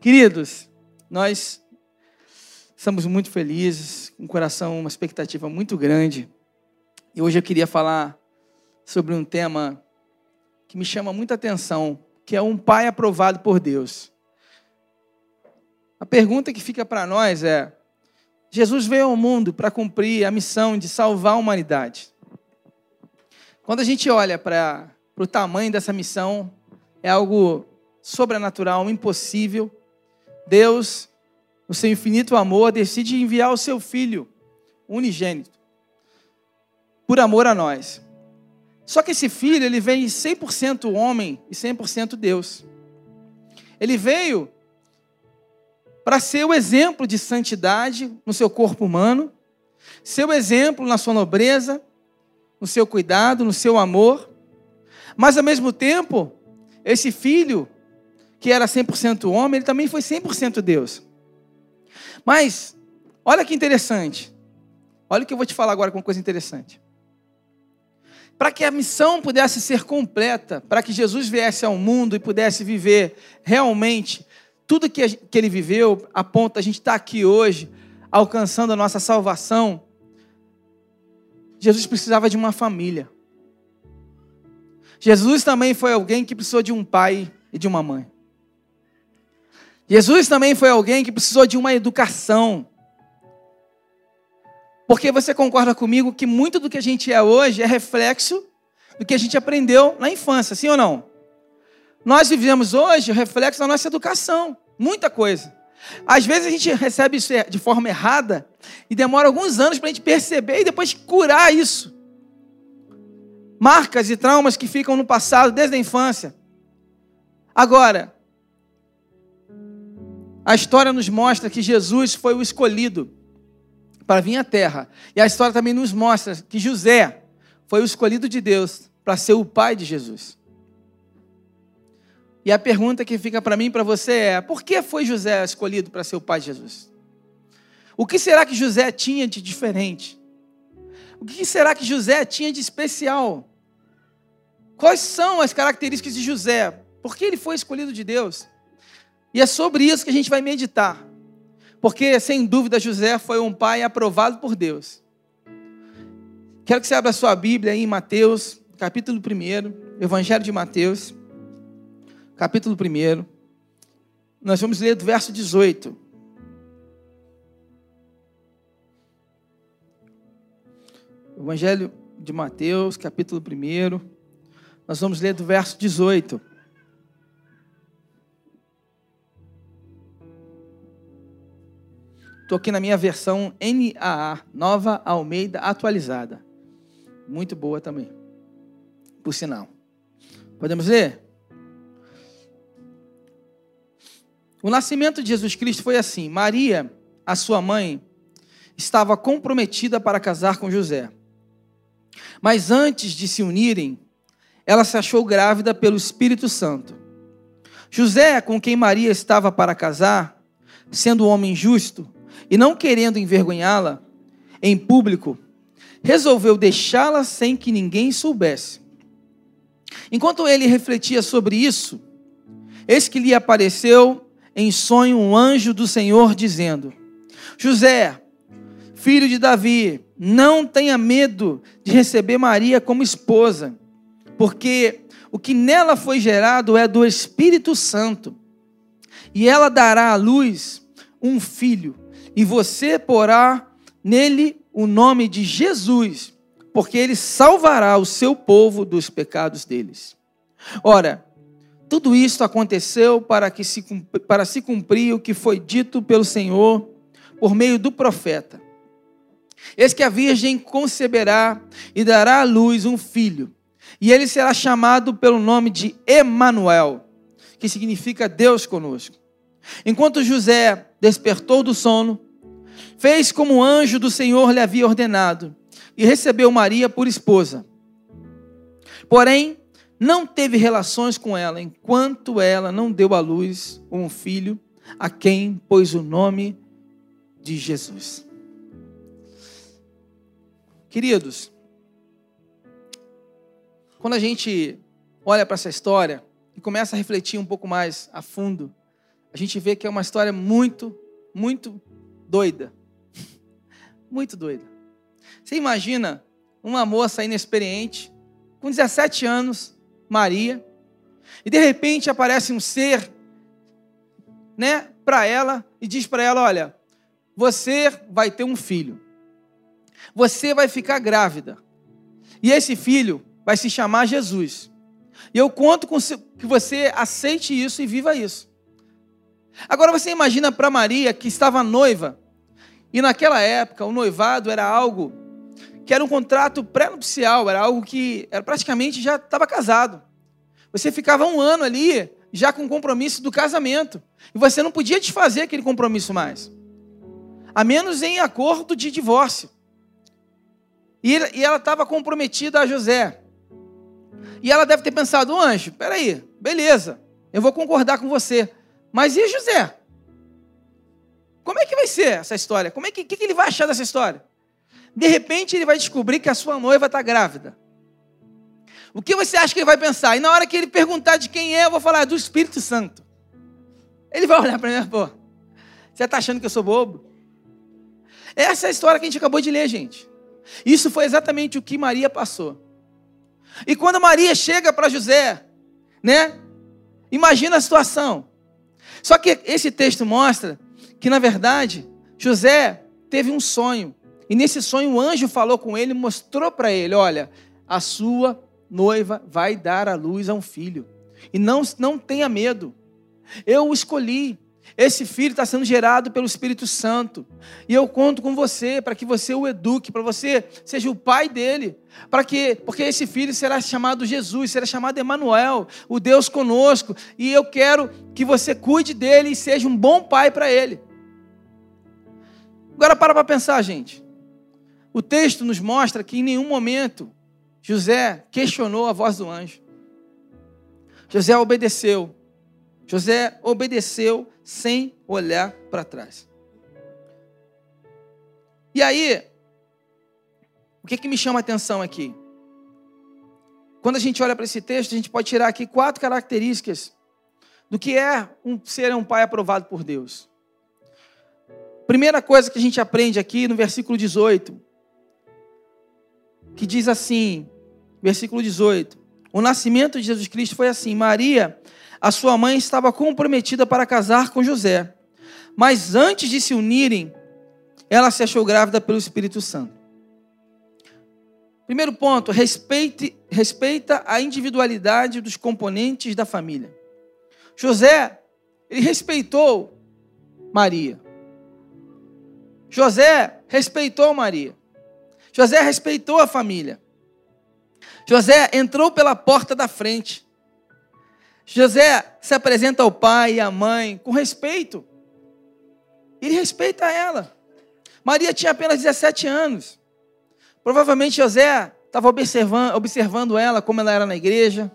Queridos, nós estamos muito felizes, com um coração, uma expectativa muito grande. E hoje eu queria falar sobre um tema que me chama muita atenção, que é um pai aprovado por Deus. A pergunta que fica para nós é: Jesus veio ao mundo para cumprir a missão de salvar a humanidade. Quando a gente olha para o tamanho dessa missão, é algo sobrenatural, impossível. Deus, no seu infinito amor, decide enviar o seu Filho unigênito, por amor a nós. Só que esse filho, ele vem 100% homem e 100% Deus. Ele veio para ser o exemplo de santidade no seu corpo humano, seu exemplo na sua nobreza, no seu cuidado, no seu amor, mas ao mesmo tempo, esse filho, que era 100% homem, ele também foi 100% Deus. Mas, olha que interessante, olha o que eu vou te falar agora com uma coisa interessante. Para que a missão pudesse ser completa, para que Jesus viesse ao mundo e pudesse viver realmente tudo que, que ele viveu, a ponto a gente estar tá aqui hoje, alcançando a nossa salvação, Jesus precisava de uma família. Jesus também foi alguém que precisou de um pai e de uma mãe. Jesus também foi alguém que precisou de uma educação. Porque você concorda comigo que muito do que a gente é hoje é reflexo do que a gente aprendeu na infância, sim ou não? Nós vivemos hoje o reflexo da nossa educação. Muita coisa. Às vezes a gente recebe isso de forma errada e demora alguns anos para a gente perceber e depois curar isso. Marcas e traumas que ficam no passado, desde a infância. Agora, a história nos mostra que Jesus foi o escolhido para vir à terra. E a história também nos mostra que José foi o escolhido de Deus para ser o pai de Jesus. E a pergunta que fica para mim e para você é: por que foi José escolhido para ser o pai de Jesus? O que será que José tinha de diferente? O que será que José tinha de especial? Quais são as características de José? Por que ele foi escolhido de Deus? E é sobre isso que a gente vai meditar. Porque, sem dúvida, José foi um pai aprovado por Deus. Quero que você abra sua Bíblia aí em Mateus, capítulo 1, Evangelho de Mateus capítulo 1. Nós vamos ler do verso 18. Evangelho de Mateus, capítulo 1. Nós vamos ler do verso 18. Estou aqui na minha versão NAA, Nova Almeida Atualizada. Muito boa também, por sinal. Podemos ler? O nascimento de Jesus Cristo foi assim: Maria, a sua mãe, estava comprometida para casar com José. Mas antes de se unirem, ela se achou grávida pelo Espírito Santo. José, com quem Maria estava para casar, sendo um homem justo e não querendo envergonhá-la em público, resolveu deixá-la sem que ninguém soubesse. Enquanto ele refletia sobre isso, eis que lhe apareceu em sonho um anjo do Senhor dizendo: José, filho de Davi, não tenha medo de receber Maria como esposa, porque o que nela foi gerado é do Espírito Santo. E ela dará à luz um filho, e você porá nele o nome de Jesus, porque ele salvará o seu povo dos pecados deles. Ora, tudo isso aconteceu para, que se, para se cumprir o que foi dito pelo Senhor por meio do profeta. Eis que a virgem conceberá e dará à luz um filho, e ele será chamado pelo nome de Emanuel, que significa Deus conosco. Enquanto José despertou do sono, fez como o anjo do Senhor lhe havia ordenado, e recebeu Maria por esposa. Porém, não teve relações com ela enquanto ela não deu à luz um filho a quem pôs o nome de Jesus. Queridos, quando a gente olha para essa história e começa a refletir um pouco mais a fundo, a gente vê que é uma história muito, muito doida. Muito doida. Você imagina uma moça inexperiente, com 17 anos, Maria, e de repente aparece um ser, né, para ela e diz para ela: Olha, você vai ter um filho, você vai ficar grávida, e esse filho vai se chamar Jesus. E eu conto com que você aceite isso e viva isso. Agora você imagina para Maria que estava noiva, e naquela época o noivado era algo que era um contrato pré-nupcial, era algo que era praticamente já estava casado. Você ficava um ano ali já com o compromisso do casamento. E você não podia desfazer aquele compromisso mais. A menos em acordo de divórcio. E ela estava comprometida a José. E ela deve ter pensado, anjo, peraí, beleza, eu vou concordar com você. Mas e José? Como é que vai ser essa história? Como é que, que, que ele vai achar dessa história? De repente ele vai descobrir que a sua noiva está grávida. O que você acha que ele vai pensar? E na hora que ele perguntar de quem é, eu vou falar do Espírito Santo. Ele vai olhar para mim pô, você está achando que eu sou bobo? Essa é a história que a gente acabou de ler, gente. Isso foi exatamente o que Maria passou. E quando Maria chega para José, né? Imagina a situação. Só que esse texto mostra que, na verdade, José teve um sonho. E nesse sonho o anjo falou com ele, mostrou para ele: olha, a sua noiva vai dar à luz a um filho. E não, não tenha medo. Eu o escolhi. Esse filho está sendo gerado pelo Espírito Santo. E eu conto com você para que você o eduque, para você seja o pai dele. Para que, porque esse filho será chamado Jesus, será chamado Emanuel, o Deus conosco. E eu quero que você cuide dele e seja um bom pai para ele. Agora para para pensar, gente. O texto nos mostra que em nenhum momento José questionou a voz do anjo. José obedeceu. José obedeceu sem olhar para trás. E aí, o que, que me chama a atenção aqui? Quando a gente olha para esse texto, a gente pode tirar aqui quatro características do que é um, ser um pai aprovado por Deus. Primeira coisa que a gente aprende aqui no versículo 18, que diz assim: versículo 18. O nascimento de Jesus Cristo foi assim: Maria, a sua mãe, estava comprometida para casar com José. Mas antes de se unirem, ela se achou grávida pelo Espírito Santo. Primeiro ponto, respeite, respeita a individualidade dos componentes da família. José, ele respeitou Maria. José respeitou Maria. José respeitou a família. José entrou pela porta da frente. José se apresenta ao pai e à mãe com respeito. Ele respeita ela. Maria tinha apenas 17 anos. Provavelmente José estava observando, observando ela, como ela era na igreja,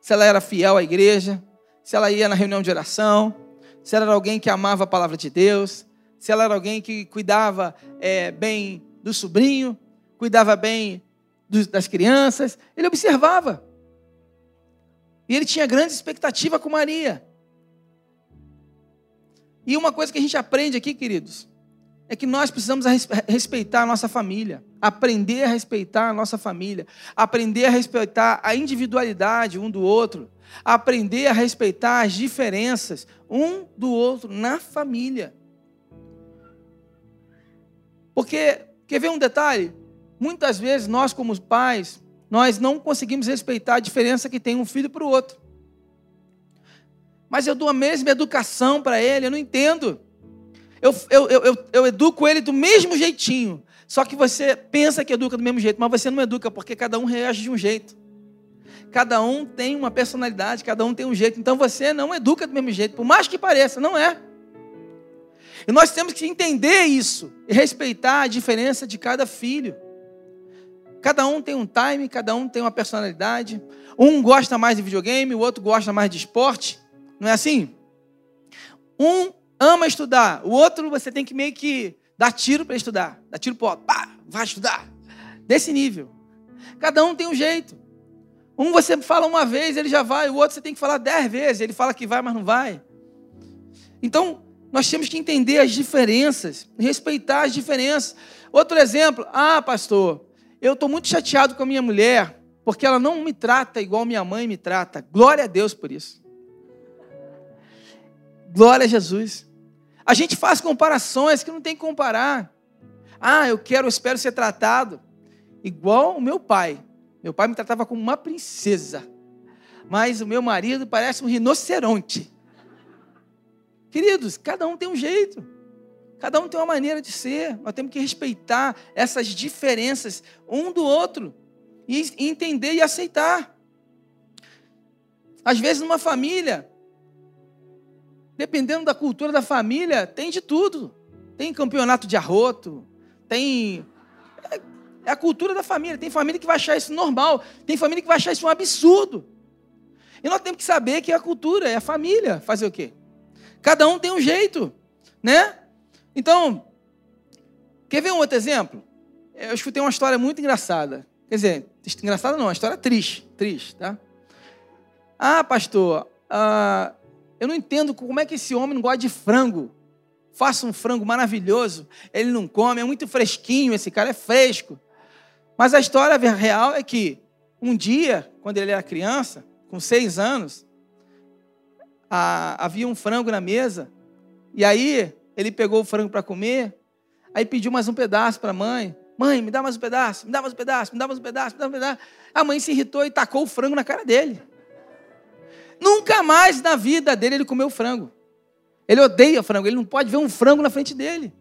se ela era fiel à igreja, se ela ia na reunião de oração, se ela era alguém que amava a palavra de Deus, se ela era alguém que cuidava é, bem do sobrinho, cuidava bem das crianças, ele observava. E ele tinha grande expectativa com Maria. E uma coisa que a gente aprende aqui, queridos, é que nós precisamos respeitar a nossa família, aprender a respeitar a nossa família, aprender a respeitar a individualidade um do outro, aprender a respeitar as diferenças um do outro na família. Porque, quer ver um detalhe? Muitas vezes nós, como pais, nós não conseguimos respeitar a diferença que tem um filho para o outro. Mas eu dou a mesma educação para ele, eu não entendo. Eu, eu, eu, eu, educo ele do mesmo jeitinho. Só que você pensa que educa do mesmo jeito, mas você não educa, porque cada um reage de um jeito. Cada um tem uma personalidade, cada um tem um jeito. Então você não educa do mesmo jeito, por mais que pareça, não é. E nós temos que entender isso e respeitar a diferença de cada filho. Cada um tem um time, cada um tem uma personalidade. Um gosta mais de videogame, o outro gosta mais de esporte. Não é assim? Um ama estudar, o outro você tem que meio que dar tiro para estudar. Dar tiro para pá, vai estudar. Desse nível. Cada um tem um jeito. Um você fala uma vez, ele já vai, o outro você tem que falar dez vezes, ele fala que vai, mas não vai. Então, nós temos que entender as diferenças, respeitar as diferenças. Outro exemplo, ah, pastor, eu estou muito chateado com a minha mulher, porque ela não me trata igual minha mãe me trata. Glória a Deus por isso. Glória a Jesus. A gente faz comparações que não tem que comparar. Ah, eu quero, eu espero ser tratado igual o meu pai. Meu pai me tratava como uma princesa. Mas o meu marido parece um rinoceronte. Queridos, cada um tem um jeito. Cada um tem uma maneira de ser. Nós temos que respeitar essas diferenças um do outro e entender e aceitar. Às vezes, numa família, dependendo da cultura da família, tem de tudo. Tem campeonato de arroto, tem. É, é a cultura da família. Tem família que vai achar isso normal, tem família que vai achar isso um absurdo. E nós temos que saber que a cultura é a família. Fazer o quê? Cada um tem um jeito, né? Então, quer ver um outro exemplo? Eu escutei uma história muito engraçada. Quer dizer, engraçada não, uma história triste, triste, tá? Ah, pastor, ah, eu não entendo como é que esse homem não gosta de frango. Faça um frango maravilhoso, ele não come, é muito fresquinho, esse cara é fresco. Mas a história real é que um dia, quando ele era criança, com seis anos, havia um frango na mesa, e aí ele pegou o frango para comer, aí pediu mais um pedaço para a mãe. Mãe, me dá mais um pedaço, me dá mais um pedaço, me dá mais um pedaço, me dá mais um pedaço. A mãe se irritou e tacou o frango na cara dele. Nunca mais na vida dele ele comeu frango. Ele odeia frango, ele não pode ver um frango na frente dele.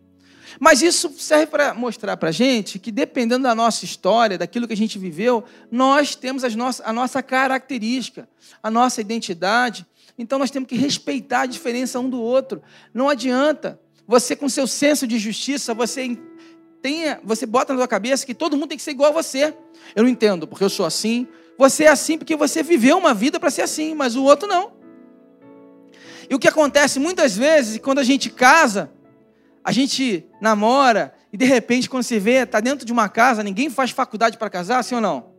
Mas isso serve para mostrar para a gente que, dependendo da nossa história, daquilo que a gente viveu, nós temos as nossas, a nossa característica, a nossa identidade. Então nós temos que respeitar a diferença um do outro. Não adianta você, com seu senso de justiça, você tenha, você bota na sua cabeça que todo mundo tem que ser igual a você. Eu não entendo, porque eu sou assim, você é assim porque você viveu uma vida para ser assim, mas o outro não. E o que acontece muitas vezes, quando a gente casa, a gente namora e de repente, quando se vê, está dentro de uma casa, ninguém faz faculdade para casar, sim ou não?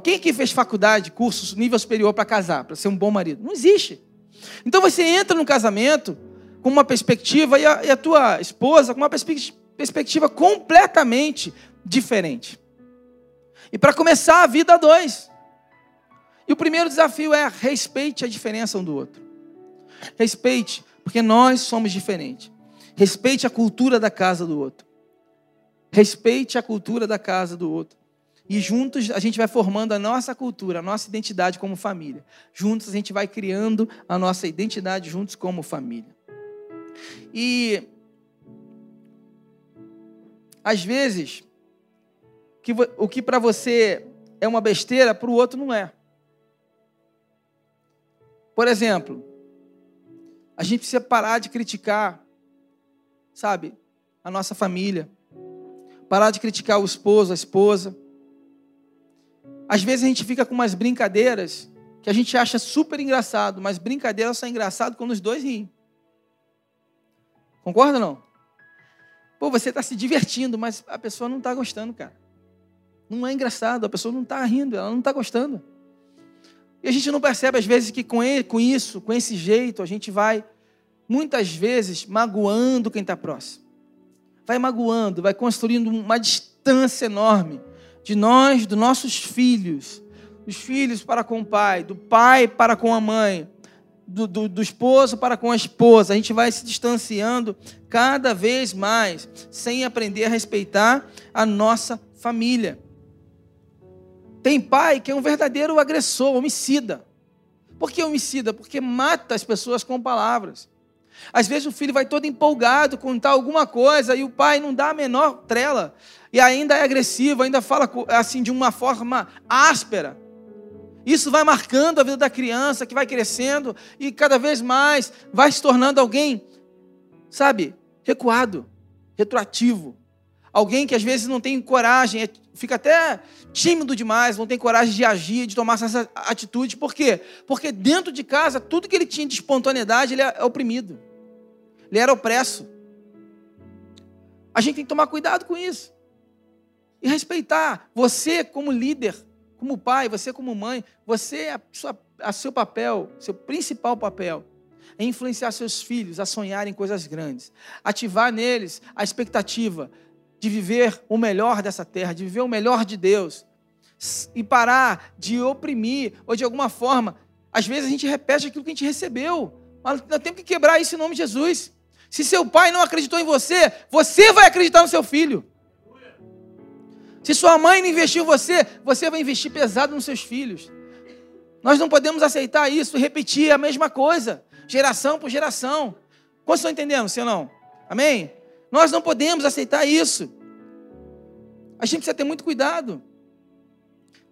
Quem que fez faculdade, curso, nível superior para casar, para ser um bom marido? Não existe. Então você entra no casamento com uma perspectiva e a, e a tua esposa com uma perspectiva completamente diferente. E para começar a vida a dois. E o primeiro desafio é respeite a diferença um do outro. Respeite, porque nós somos diferentes. Respeite a cultura da casa do outro. Respeite a cultura da casa do outro. E juntos a gente vai formando a nossa cultura, a nossa identidade como família. Juntos a gente vai criando a nossa identidade juntos como família. E às vezes que, o que para você é uma besteira, para o outro não é. Por exemplo, a gente precisa parar de criticar, sabe, a nossa família. Parar de criticar o esposo, a esposa. Às vezes a gente fica com umas brincadeiras que a gente acha super engraçado, mas brincadeiras são engraçadas quando os dois riem. Concorda ou não? Pô, você está se divertindo, mas a pessoa não está gostando, cara. Não é engraçado, a pessoa não está rindo, ela não está gostando. E a gente não percebe, às vezes, que com, com isso, com esse jeito, a gente vai, muitas vezes, magoando quem está próximo. Vai magoando, vai construindo uma distância enorme de nós, dos nossos filhos, dos filhos para com o pai, do pai para com a mãe, do, do, do, esposo para com a esposa. A gente vai se distanciando cada vez mais, sem aprender a respeitar a nossa família. Tem pai que é um verdadeiro agressor, homicida. Por que homicida? Porque mata as pessoas com palavras. Às vezes o filho vai todo empolgado contar alguma coisa e o pai não dá a menor trela e ainda é agressivo, ainda fala assim de uma forma áspera. Isso vai marcando a vida da criança que vai crescendo e cada vez mais vai se tornando alguém, sabe, recuado, retroativo. Alguém que às vezes não tem coragem, é, fica até tímido demais, não tem coragem de agir, de tomar essa atitude. Por quê? Porque dentro de casa, tudo que ele tinha de espontaneidade, ele é oprimido. Ele era opresso. A gente tem que tomar cuidado com isso. E respeitar você como líder, como pai, você como mãe, você, a, sua, a seu papel, seu principal papel, é influenciar seus filhos a sonharem coisas grandes, ativar neles a expectativa de viver o melhor dessa terra, de viver o melhor de Deus, e parar de oprimir ou de alguma forma. Às vezes a gente repete aquilo que a gente recebeu, mas nós temos que quebrar isso em nome de Jesus. Se seu pai não acreditou em você, você vai acreditar no seu filho. Se sua mãe não investiu em você, você vai investir pesado nos seus filhos. Nós não podemos aceitar isso repetir a mesma coisa, geração por geração. Quantos estão entendendo, ou não? Amém? Nós não podemos aceitar isso. A gente precisa ter muito cuidado.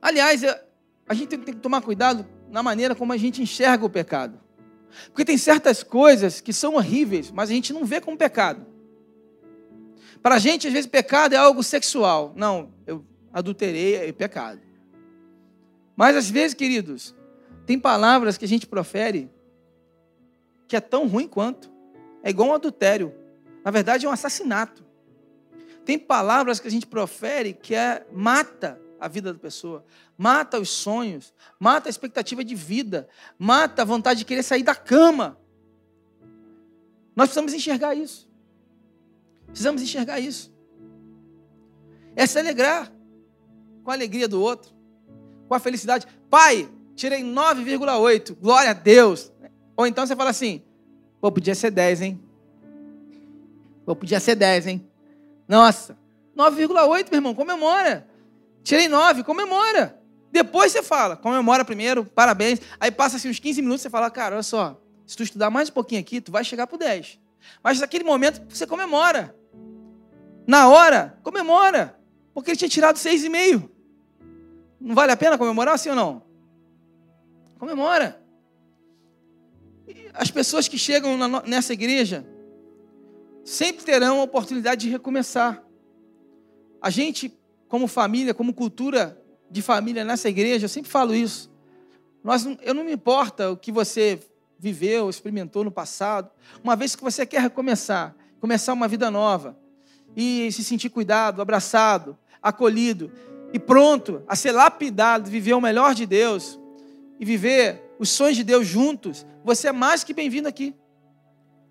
Aliás, a gente tem que tomar cuidado na maneira como a gente enxerga o pecado. Porque tem certas coisas que são horríveis, mas a gente não vê como pecado. Para a gente, às vezes, pecado é algo sexual. Não, eu adulterei, é pecado. Mas às vezes, queridos, tem palavras que a gente profere que é tão ruim quanto. É igual um adultério. Na verdade, é um assassinato. Tem palavras que a gente profere que é mata a vida da pessoa, mata os sonhos, mata a expectativa de vida, mata a vontade de querer sair da cama. Nós precisamos enxergar isso. Precisamos enxergar isso. É se alegrar com a alegria do outro, com a felicidade. Pai, tirei 9,8, glória a Deus. Ou então você fala assim: pô, podia ser 10, hein? Pô, podia ser 10, hein? Nossa, 9,8, meu irmão, comemora. Tirei 9, comemora. Depois você fala, comemora primeiro, parabéns. Aí passa assim uns 15 minutos, você fala, cara, olha só, se tu estudar mais um pouquinho aqui, tu vai chegar pro 10. Mas naquele momento você comemora. Na hora, comemora. Porque ele tinha tirado 6,5. Não vale a pena comemorar, sim ou não? Comemora. As pessoas que chegam nessa igreja sempre terão a oportunidade de recomeçar. A gente, como família, como cultura de família nessa igreja, eu sempre falo isso. Nós, eu não me importa o que você viveu, experimentou no passado, uma vez que você quer recomeçar, começar uma vida nova e se sentir cuidado, abraçado, acolhido e pronto a ser lapidado, viver o melhor de Deus e viver os sonhos de Deus juntos, você é mais que bem-vindo aqui.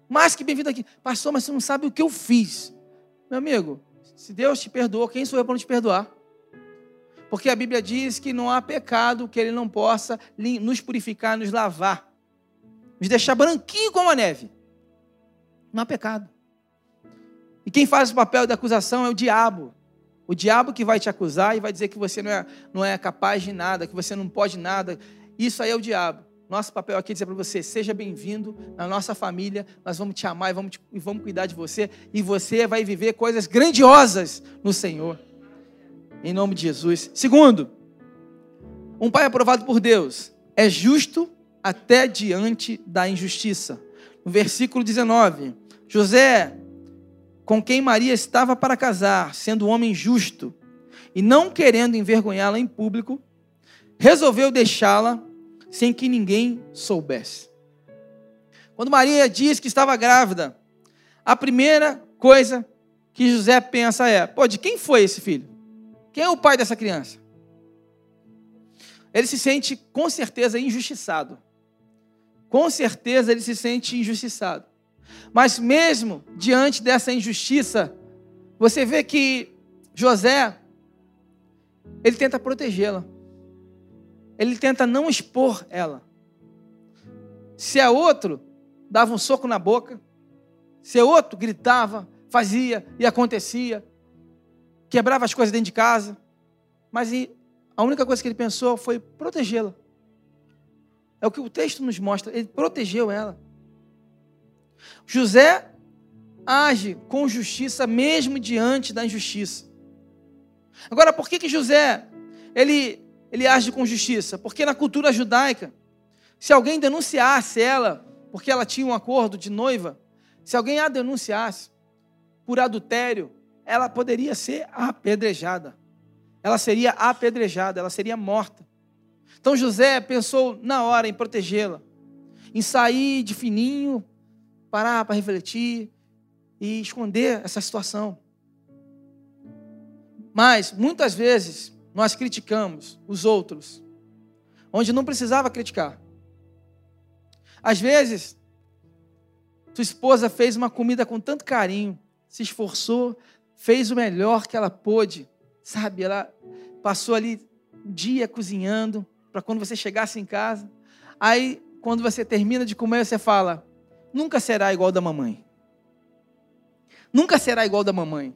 Mais que bem-vindo aqui. Pastor, mas você não sabe o que eu fiz. Meu amigo, se Deus te perdoou, quem sou eu para não te perdoar? Porque a Bíblia diz que não há pecado que Ele não possa nos purificar, nos lavar, nos deixar branquinho como a neve. Não há pecado. E quem faz o papel da acusação é o diabo. O diabo que vai te acusar e vai dizer que você não é, não é capaz de nada, que você não pode nada. Isso aí é o diabo. Nosso papel aqui é dizer para você: seja bem-vindo na nossa família, nós vamos te amar e vamos, te, e vamos cuidar de você, e você vai viver coisas grandiosas no Senhor. Em nome de Jesus. Segundo, um pai aprovado por Deus é justo até diante da injustiça. No versículo 19, José com quem Maria estava para casar, sendo um homem justo, e não querendo envergonhá-la em público, resolveu deixá-la sem que ninguém soubesse. Quando Maria diz que estava grávida, a primeira coisa que José pensa é: pô, de quem foi esse filho? Quem é o pai dessa criança? Ele se sente com certeza injustiçado. Com certeza ele se sente injustiçado. Mas mesmo diante dessa injustiça, você vê que José, ele tenta protegê-la. Ele tenta não expor ela. Se é outro, dava um soco na boca. Se é outro, gritava, fazia e acontecia. Quebrava as coisas dentro de casa. Mas a única coisa que ele pensou foi protegê-la. É o que o texto nos mostra. Ele protegeu ela. José age com justiça mesmo diante da injustiça. Agora, por que, que José ele, ele age com justiça? Porque na cultura judaica, se alguém denunciasse ela, porque ela tinha um acordo de noiva, se alguém a denunciasse por adultério, ela poderia ser apedrejada. Ela seria apedrejada, ela seria morta. Então José pensou na hora em protegê-la, em sair de fininho parar para refletir e esconder essa situação. Mas, muitas vezes, nós criticamos os outros, onde não precisava criticar. Às vezes, tua esposa fez uma comida com tanto carinho, se esforçou, fez o melhor que ela pôde, sabe? Ela passou ali um dia cozinhando para quando você chegasse em casa. Aí, quando você termina de comer, você fala: nunca será igual da mamãe. Nunca será igual da mamãe.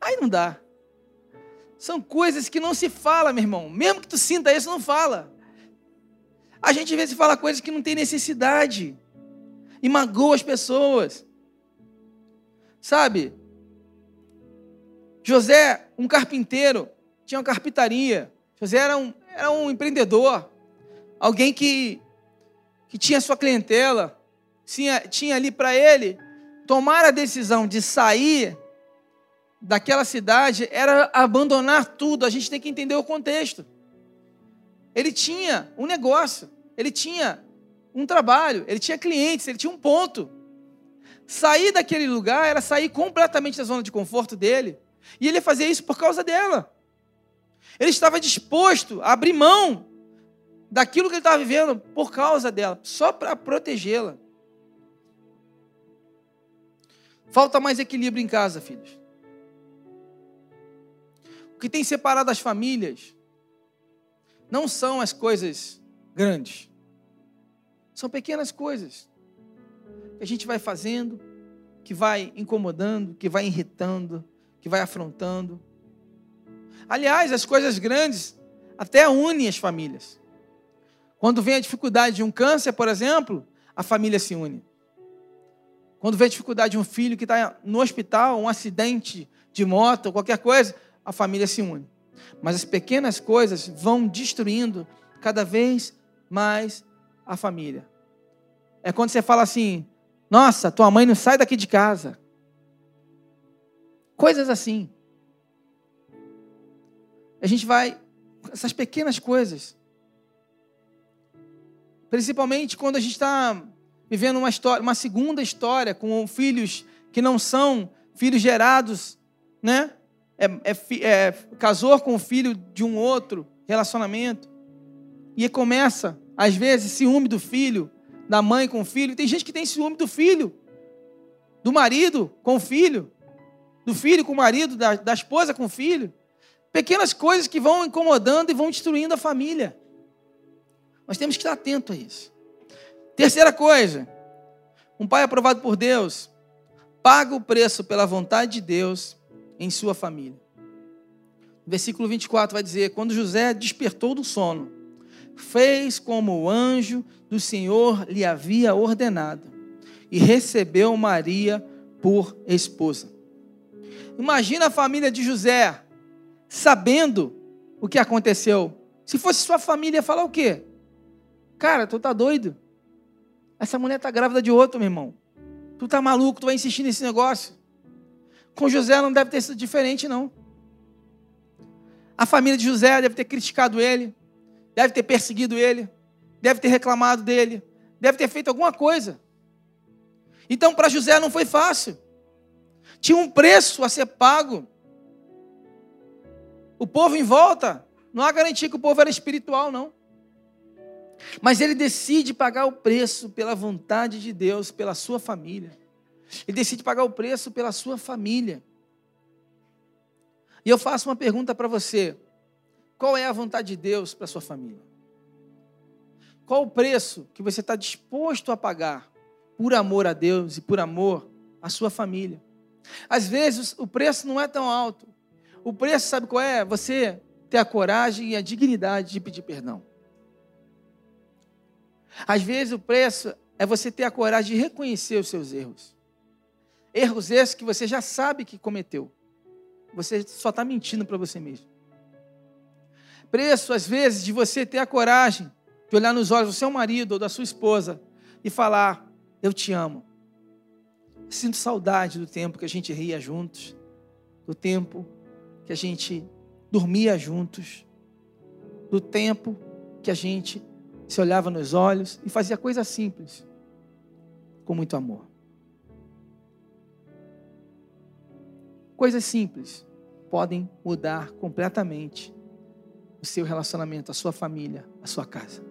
Aí não dá. São coisas que não se fala, meu irmão. Mesmo que tu sinta isso, não fala. A gente às vezes fala coisas que não tem necessidade e magoa as pessoas. Sabe? José, um carpinteiro, tinha uma carpintaria. José era um, era um empreendedor, alguém que, que tinha sua clientela, tinha, tinha ali para ele tomar a decisão de sair daquela cidade era abandonar tudo. A gente tem que entender o contexto. Ele tinha um negócio, ele tinha um trabalho, ele tinha clientes, ele tinha um ponto. Sair daquele lugar era sair completamente da zona de conforto dele. E ele fazia isso por causa dela. Ele estava disposto a abrir mão daquilo que ele estava vivendo por causa dela, só para protegê-la. Falta mais equilíbrio em casa, filhos. O que tem separado as famílias não são as coisas grandes, são pequenas coisas que a gente vai fazendo, que vai incomodando, que vai irritando, que vai afrontando. Aliás, as coisas grandes até unem as famílias. Quando vem a dificuldade de um câncer, por exemplo, a família se une. Quando vem a dificuldade de um filho que está no hospital, um acidente de moto, qualquer coisa, a família se une. Mas as pequenas coisas vão destruindo cada vez mais a família. É quando você fala assim: nossa, tua mãe não sai daqui de casa. Coisas assim. A gente vai. Essas pequenas coisas. Principalmente quando a gente está vivendo uma história, uma segunda história com filhos que não são filhos gerados, né? É, é, é, casou com o filho de um outro relacionamento e começa, às vezes, ciúme do filho, da mãe com o filho. Tem gente que tem ciúme do filho, do marido com o filho, do filho com o marido, da, da esposa com o filho. Pequenas coisas que vão incomodando e vão destruindo a família. Nós temos que estar atento a isso. Terceira coisa, um pai aprovado por Deus paga o preço pela vontade de Deus em sua família. Versículo 24 vai dizer: Quando José despertou do sono, fez como o anjo do Senhor lhe havia ordenado e recebeu Maria por esposa. Imagina a família de José sabendo o que aconteceu. Se fosse sua família, ia falar o quê? Cara, tu tá doido? Essa mulher está grávida de outro, meu irmão. Tu tá maluco, tu vai insistir nesse negócio. Com José não deve ter sido diferente, não. A família de José deve ter criticado ele, deve ter perseguido ele, deve ter reclamado dele, deve ter feito alguma coisa. Então, para José não foi fácil. Tinha um preço a ser pago. O povo em volta, não há garantia que o povo era espiritual, não. Mas ele decide pagar o preço pela vontade de Deus, pela sua família. Ele decide pagar o preço pela sua família. E eu faço uma pergunta para você: qual é a vontade de Deus para sua família? Qual o preço que você está disposto a pagar por amor a Deus e por amor à sua família? Às vezes o preço não é tão alto. O preço, sabe qual é? Você ter a coragem e a dignidade de pedir perdão. Às vezes o preço é você ter a coragem de reconhecer os seus erros. Erros esses que você já sabe que cometeu. Você só está mentindo para você mesmo. Preço, às vezes, de você ter a coragem de olhar nos olhos do seu marido ou da sua esposa e falar: Eu te amo. Sinto saudade do tempo que a gente ria juntos, do tempo que a gente dormia juntos, do tempo que a gente se olhava nos olhos e fazia coisas simples, com muito amor. Coisas simples podem mudar completamente o seu relacionamento, a sua família, a sua casa.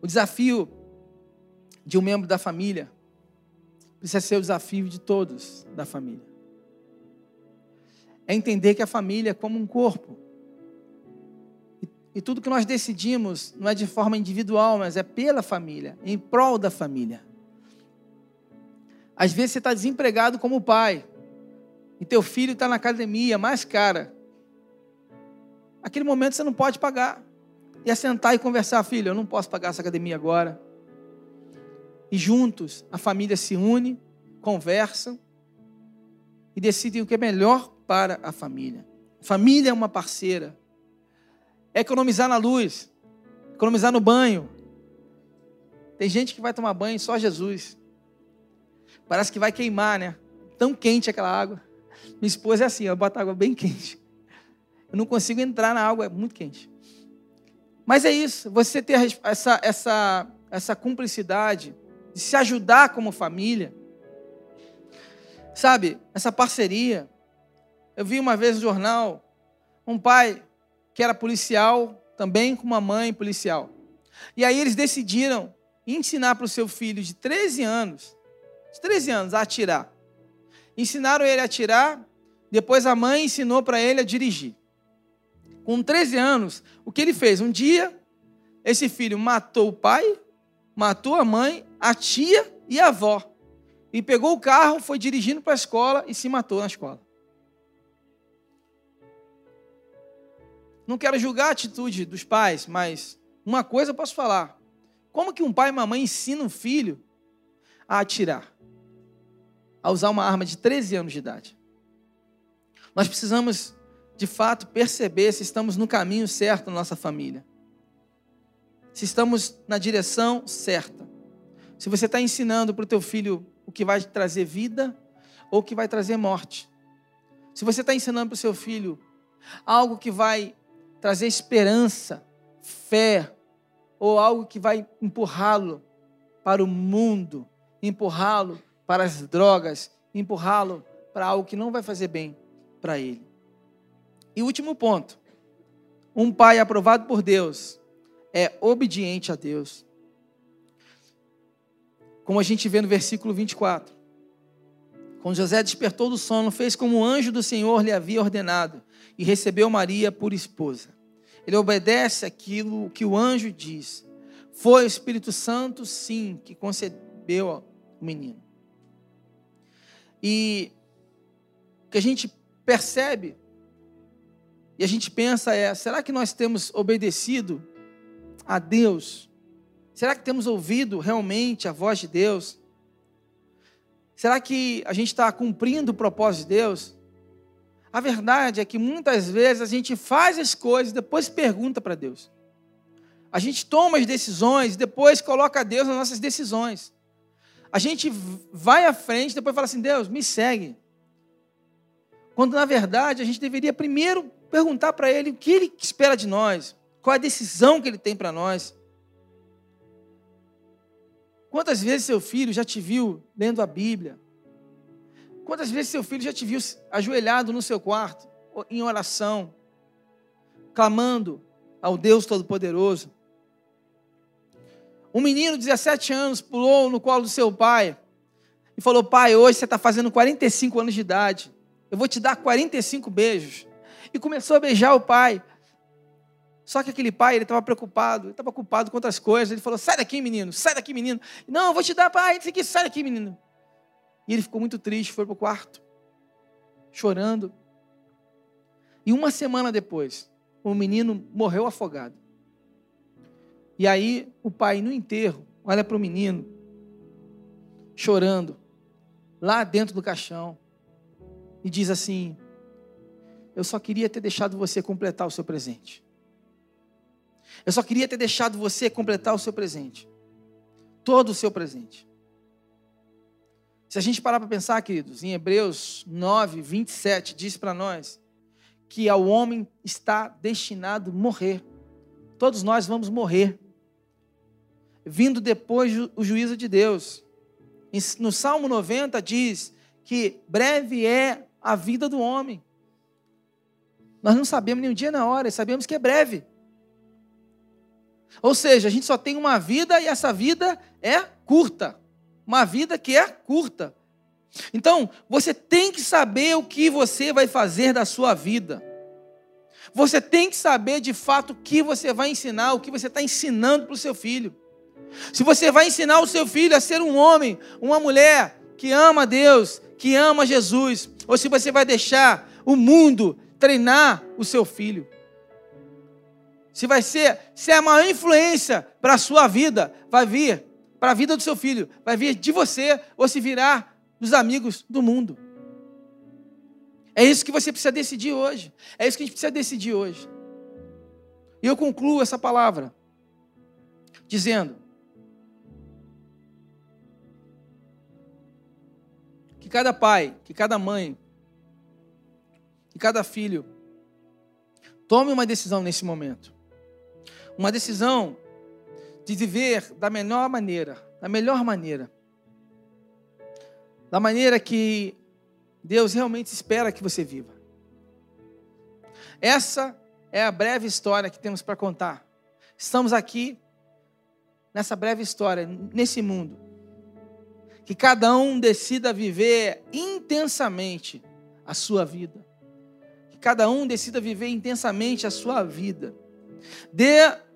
O desafio de um membro da família precisa ser o desafio de todos da família. É entender que a família é como um corpo. E, tudo que nós decidimos não é de forma individual, mas é pela família, em prol da família. Às vezes você está desempregado como pai, e teu filho está na academia mais cara. Aquele momento você não pode pagar. E é sentar e conversar, filho, eu não posso pagar essa academia agora. E juntos a família se une, conversam e decidem o que é melhor para a família. Família é uma parceira. É economizar na luz, economizar no banho. Tem gente que vai tomar banho só Jesus. Parece que vai queimar, né? Tão quente aquela água. Minha esposa é assim, ela bota água bem quente. Eu não consigo entrar na água, é muito quente. Mas é isso, você ter essa, essa, essa cumplicidade de se ajudar como família. Sabe, essa parceria. Eu vi uma vez no jornal um pai que era policial, também com uma mãe policial. E aí eles decidiram ensinar para o seu filho de 13 anos, de 13 anos, a atirar. Ensinaram ele a atirar, depois a mãe ensinou para ele a dirigir. Com 13 anos, o que ele fez? Um dia, esse filho matou o pai, matou a mãe, a tia e a avó. E pegou o carro, foi dirigindo para a escola e se matou na escola. Não quero julgar a atitude dos pais, mas uma coisa eu posso falar. Como que um pai e uma mãe ensinam um filho a atirar? A usar uma arma de 13 anos de idade. Nós precisamos de fato perceber se estamos no caminho certo na nossa família. Se estamos na direção certa. Se você está ensinando para o teu filho o que vai trazer vida ou o que vai trazer morte. Se você está ensinando para o seu filho algo que vai trazer esperança, fé, ou algo que vai empurrá-lo para o mundo, empurrá-lo para as drogas, empurrá-lo para algo que não vai fazer bem para ele. E último ponto: um pai aprovado por Deus é obediente a Deus. Como a gente vê no versículo 24. Quando José despertou do sono, fez como o anjo do Senhor lhe havia ordenado e recebeu Maria por esposa. Ele obedece aquilo que o anjo diz. Foi o Espírito Santo, sim, que concebeu o menino. E o que a gente percebe e a gente pensa é, será que nós temos obedecido a Deus? Será que temos ouvido realmente a voz de Deus? Será que a gente está cumprindo o propósito de Deus? A verdade é que muitas vezes a gente faz as coisas e depois pergunta para Deus. A gente toma as decisões e depois coloca Deus nas nossas decisões. A gente vai à frente e depois fala assim: Deus, me segue. Quando na verdade a gente deveria primeiro perguntar para ele o que ele espera de nós, qual a decisão que ele tem para nós. Quantas vezes seu filho já te viu lendo a Bíblia? Quantas vezes seu filho já te viu ajoelhado no seu quarto, em oração, clamando ao Deus Todo-Poderoso? Um menino de 17 anos pulou no colo do seu pai e falou: Pai, hoje você está fazendo 45 anos de idade, eu vou te dar 45 beijos e começou a beijar o pai. Só que aquele pai, ele estava preocupado, ele estava ocupado com outras coisas. Ele falou: Sai daqui, menino, sai daqui, menino. Não, eu vou te dar, pai, isso aqui, sai daqui, menino. E ele ficou muito triste, foi para o quarto, chorando. E uma semana depois, o menino morreu afogado. E aí, o pai, no enterro, olha para o menino, chorando, lá dentro do caixão, e diz assim: eu só queria ter deixado você completar o seu presente. Eu só queria ter deixado você completar o seu presente. Todo o seu presente. Se a gente parar para pensar, queridos, em Hebreus 9, 27, diz para nós que ao homem está destinado morrer. Todos nós vamos morrer. Vindo depois o juízo de Deus. No Salmo 90 diz que breve é a vida do homem. Nós não sabemos nem o dia nem a hora, sabemos que é breve. Ou seja, a gente só tem uma vida e essa vida é curta. Uma vida que é curta. Então, você tem que saber o que você vai fazer da sua vida. Você tem que saber de fato o que você vai ensinar, o que você está ensinando para o seu filho. Se você vai ensinar o seu filho a ser um homem, uma mulher que ama Deus, que ama Jesus, ou se você vai deixar o mundo treinar o seu filho. Se vai ser, se é a maior influência para a sua vida, vai vir para a vida do seu filho, vai vir de você ou se virar dos amigos do mundo. É isso que você precisa decidir hoje. É isso que a gente precisa decidir hoje. E eu concluo essa palavra dizendo que cada pai, que cada mãe, que cada filho tome uma decisão nesse momento. Uma decisão de viver da melhor maneira, da melhor maneira. Da maneira que Deus realmente espera que você viva. Essa é a breve história que temos para contar. Estamos aqui nessa breve história, nesse mundo. Que cada um decida viver intensamente a sua vida. Que cada um decida viver intensamente a sua vida. Dê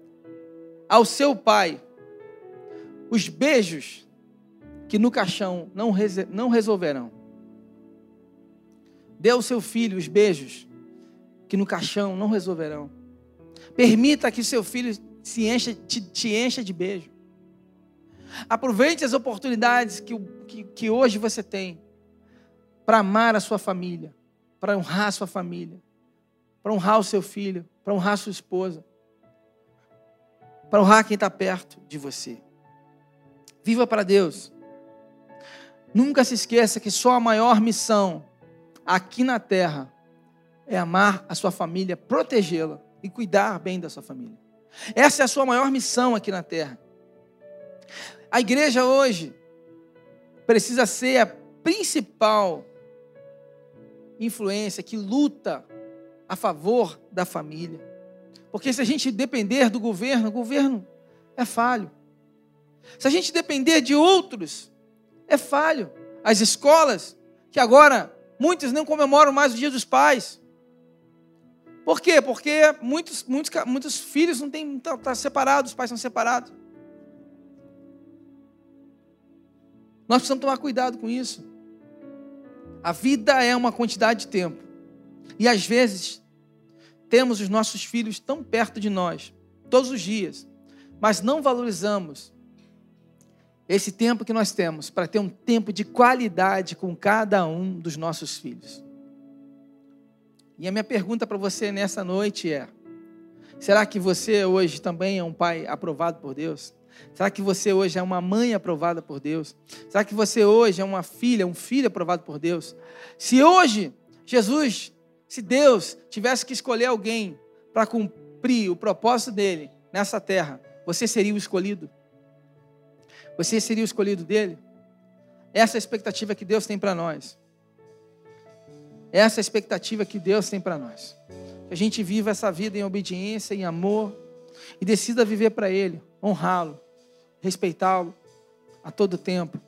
ao seu pai os beijos que no caixão não, não resolverão Dê ao seu filho os beijos que no caixão não resolverão. Permita que seu filho se encha, te, te encha de beijo. Aproveite as oportunidades que, que, que hoje você tem para amar a sua família, para honrar a sua família, para honrar o seu filho, para honrar a sua esposa, para honrar quem está perto de você. Viva para Deus. Nunca se esqueça que só a maior missão aqui na terra é amar a sua família, protegê-la e cuidar bem da sua família. Essa é a sua maior missão aqui na terra. A igreja hoje precisa ser a principal influência que luta a favor da família. Porque se a gente depender do governo, o governo é falho. Se a gente depender de outros, é falho. As escolas, que agora Muitos não comemoram mais o Dia dos Pais. Por quê? Porque muitos, muitos, muitos filhos não têm, estão tá, tá separados, os pais são separados. Nós precisamos tomar cuidado com isso. A vida é uma quantidade de tempo. E às vezes temos os nossos filhos tão perto de nós, todos os dias, mas não valorizamos esse tempo que nós temos para ter um tempo de qualidade com cada um dos nossos filhos. E a minha pergunta para você nessa noite é: será que você hoje também é um pai aprovado por Deus? Será que você hoje é uma mãe aprovada por Deus? Será que você hoje é uma filha, um filho aprovado por Deus? Se hoje Jesus, se Deus tivesse que escolher alguém para cumprir o propósito dele nessa terra, você seria o escolhido? Você seria o escolhido dele? Essa é a expectativa que Deus tem para nós. Essa é a expectativa que Deus tem para nós. Que a gente viva essa vida em obediência, em amor e decida viver para Ele, honrá-lo, respeitá-lo a todo tempo